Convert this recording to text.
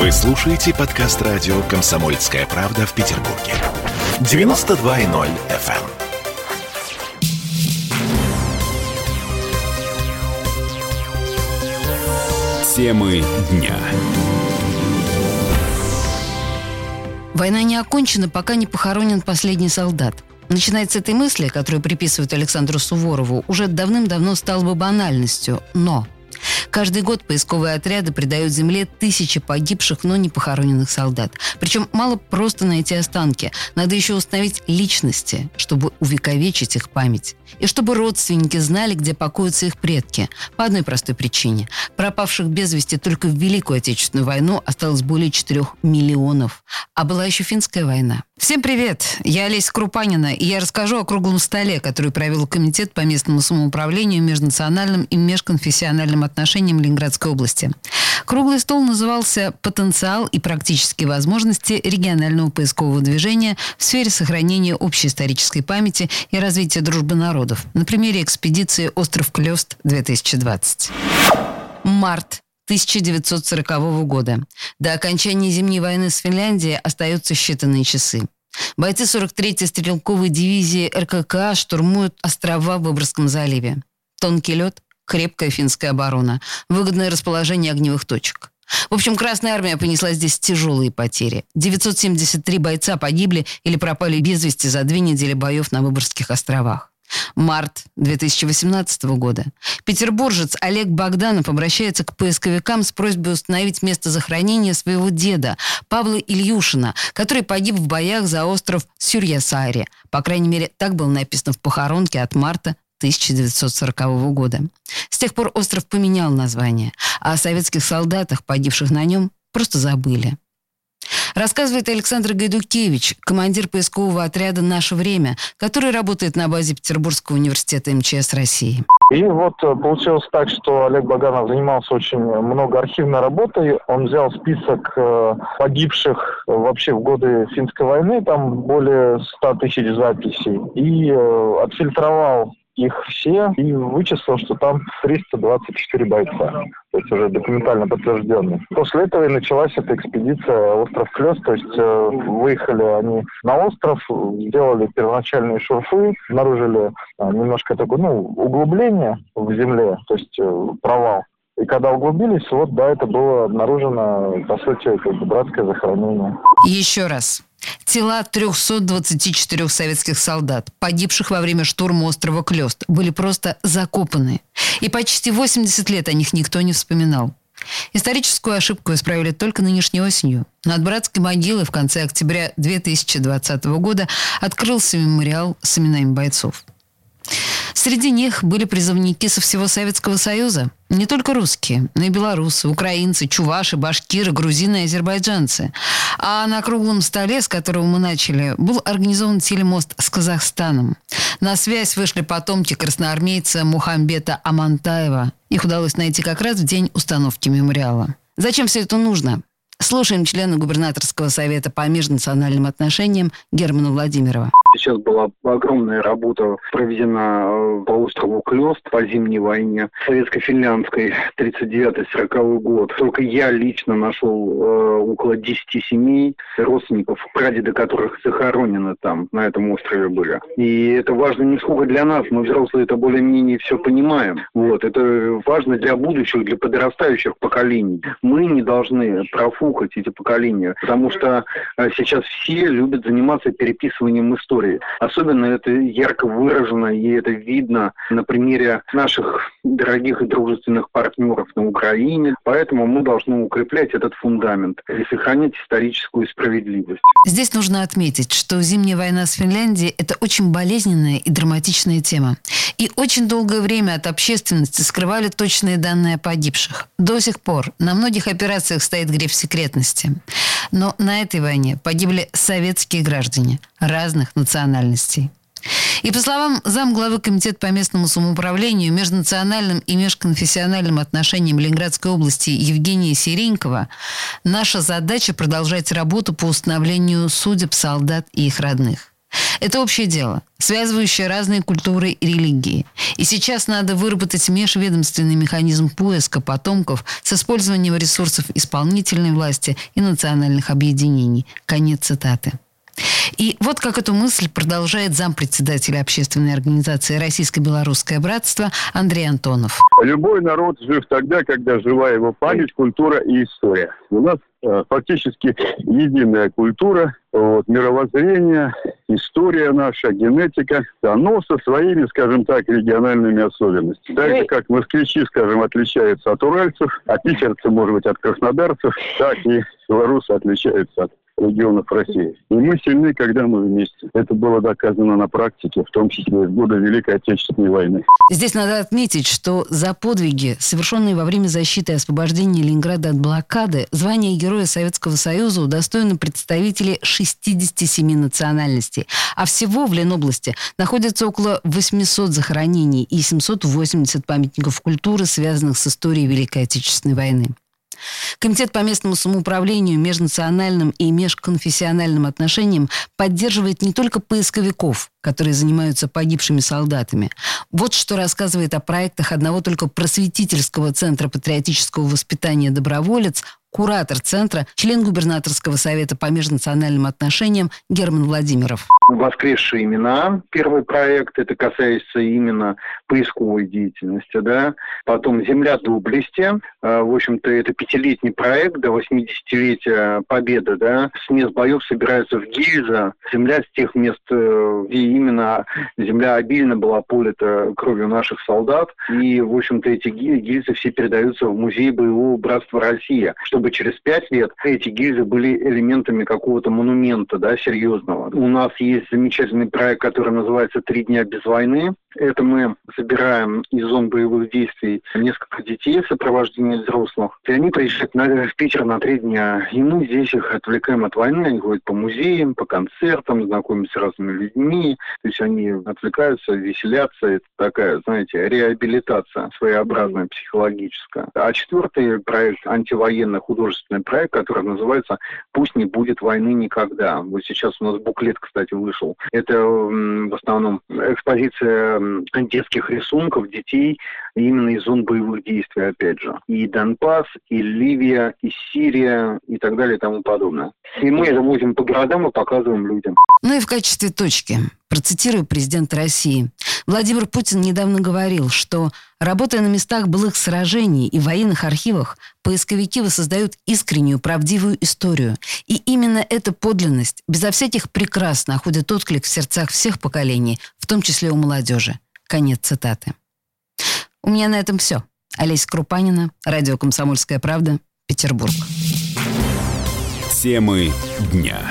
Вы слушаете подкаст радио «Комсомольская правда» в Петербурге. 92.0 FM. Темы дня. Война не окончена, пока не похоронен последний солдат. Начинать с этой мысли, которую приписывают Александру Суворову, уже давным-давно стало бы банальностью. Но Каждый год поисковые отряды придают земле тысячи погибших, но не похороненных солдат. Причем мало просто найти останки. Надо еще установить личности, чтобы увековечить их память. И чтобы родственники знали, где покоятся их предки. По одной простой причине. Пропавших без вести только в Великую Отечественную войну осталось более 4 миллионов. А была еще финская война. Всем привет! Я Олеся Крупанина, и я расскажу о круглом столе, который провел Комитет по местному самоуправлению, межнациональным и межконфессиональным отношениям Ленинградской области. Круглый стол назывался «Потенциал и практические возможности регионального поискового движения в сфере сохранения общей исторической памяти и развития дружбы народов» на примере экспедиции «Остров Клёст-2020». Март 1940 года. До окончания Зимней войны с Финляндией остаются считанные часы. Бойцы 43-й стрелковой дивизии РККА штурмуют острова в Выборгском заливе. Тонкий лед, крепкая финская оборона, выгодное расположение огневых точек. В общем, Красная Армия понесла здесь тяжелые потери. 973 бойца погибли или пропали без вести за две недели боев на Выборгских островах. Март 2018 года. Петербуржец Олег Богданов обращается к поисковикам с просьбой установить место захоронения своего деда Павла Ильюшина, который погиб в боях за остров Сюрьясари. По крайней мере, так было написано в похоронке от марта 1940 года. С тех пор остров поменял название, а о советских солдатах, погибших на нем, просто забыли. Рассказывает Александр Гайдукевич, командир поискового отряда «Наше время», который работает на базе Петербургского университета МЧС России. И вот э, получилось так, что Олег Баганов занимался очень много архивной работой. Он взял список э, погибших вообще в годы финской войны, там более 100 тысяч записей, и э, отфильтровал их все и вычислил, что там 324 бойца. То есть уже документально подтвержденные. После этого и началась эта экспедиция «Остров Клёс». То есть э, выехали они на остров, сделали первоначальные шурфы, обнаружили э, немножко такое, ну, углубление в земле, то есть э, провал. И когда углубились, вот, да, это было обнаружено, по сути, как братское захоронение. Еще раз. Тела 324 советских солдат, погибших во время штурма острова Клёст, были просто закопаны. И почти 80 лет о них никто не вспоминал. Историческую ошибку исправили только нынешней осенью. Над братской могилой в конце октября 2020 года открылся мемориал с именами бойцов. Среди них были призывники со всего Советского Союза. Не только русские, но и белорусы, украинцы, чуваши, башкиры, грузины и азербайджанцы. А на круглом столе, с которого мы начали, был организован телемост с Казахстаном. На связь вышли потомки красноармейца Мухамбета Амантаева. Их удалось найти как раз в день установки мемориала. Зачем все это нужно? Слушаем члена губернаторского совета по межнациональным отношениям Германа Владимирова. Сейчас была огромная работа проведена э, по острову Клёст по зимней войне советско-финляндской 39-40 год. Только я лично нашел э, около 10 семей, родственников, прадеды которых захоронены там, на этом острове были. И это важно не сколько для нас, мы взрослые это более-менее все понимаем. Вот. Это важно для будущих, для подрастающих поколений. Мы не должны профукать эти поколения, потому что э, сейчас все любят заниматься переписыванием истории. Особенно это ярко выражено, и это видно на примере наших дорогих и дружественных партнеров на Украине. Поэтому мы должны укреплять этот фундамент и сохранять историческую справедливость. Здесь нужно отметить, что зимняя война с Финляндией – это очень болезненная и драматичная тема. И очень долгое время от общественности скрывали точные данные о погибших. До сих пор на многих операциях стоит гриф секретности. Но на этой войне погибли советские граждане разных национальностей. И по словам замглавы Комитета по местному самоуправлению, межнациональным и межконфессиональным отношениям Ленинградской области Евгения Сиренькова, наша задача продолжать работу по установлению судеб солдат и их родных. Это общее дело, связывающее разные культуры и религии. И сейчас надо выработать межведомственный механизм поиска потомков с использованием ресурсов исполнительной власти и национальных объединений. Конец цитаты. И вот как эту мысль продолжает зампредседателя общественной организации «Российско-белорусское братство» Андрей Антонов. Любой народ жив тогда, когда жива его память, культура и история. У нас э, фактически единая культура, вот, мировоззрение, история наша, генетика, оно со своими, скажем так, региональными особенностями. Так же, как москвичи, скажем, отличаются от уральцев, а питерцы, может быть, от краснодарцев, так и белорусы отличаются от регионов России. И мы сильны, когда мы вместе. Это было доказано на практике, в том числе в годы Великой Отечественной войны. Здесь надо отметить, что за подвиги, совершенные во время защиты и освобождения Ленинграда от блокады, звание Героя Советского Союза удостоено представителей 67 национальностей. А всего в Ленобласти находится около 800 захоронений и 780 памятников культуры, связанных с историей Великой Отечественной войны. Комитет по местному самоуправлению, межнациональным и межконфессиональным отношениям поддерживает не только поисковиков, которые занимаются погибшими солдатами. Вот что рассказывает о проектах одного только просветительского центра патриотического воспитания «Доброволец» куратор центра, член губернаторского совета по межнациональным отношениям Герман Владимиров. Воскресшие имена. Первый проект, это касается именно поисковой деятельности. Да? Потом «Земля доблести». А, в общем-то, это пятилетний проект до 80-летия Победы. Да? С мест боев собираются в Гильза. Земля с тех мест, э, где именно земля обильно была полита кровью наших солдат. И, в общем-то, эти гильзы все передаются в музей боевого братства России, чтобы чтобы через пять лет эти гильзы были элементами какого-то монумента, да, серьезного. У нас есть замечательный проект, который называется «Три дня без войны». Это мы собираем из зон боевых действий несколько детей в сопровождении взрослых. И они приезжают на, в Питер на три дня. И мы здесь их отвлекаем от войны. Они ходят по музеям, по концертам, знакомятся с разными людьми. То есть они отвлекаются, веселятся. Это такая, знаете, реабилитация своеобразная, психологическая. А четвертый проект, антивоенный художественный проект, который называется «Пусть не будет войны никогда». Вот сейчас у нас буклет, кстати, вышел. Это в основном экспозиция детских рисунков детей именно из зон боевых действий, опять же. И Донбасс, и Ливия, и Сирия, и так далее, и тому подобное. И мы это возим по городам и показываем людям. Ну и в качестве точки процитирую президента России. Владимир Путин недавно говорил, что, работая на местах былых сражений и военных архивах, поисковики воссоздают искреннюю, правдивую историю. И именно эта подлинность, безо всяких прекрас, находит отклик в сердцах всех поколений, в том числе у молодежи. Конец цитаты. У меня на этом все. Олеся Крупанина, радио «Комсомольская правда», Петербург. Темы дня.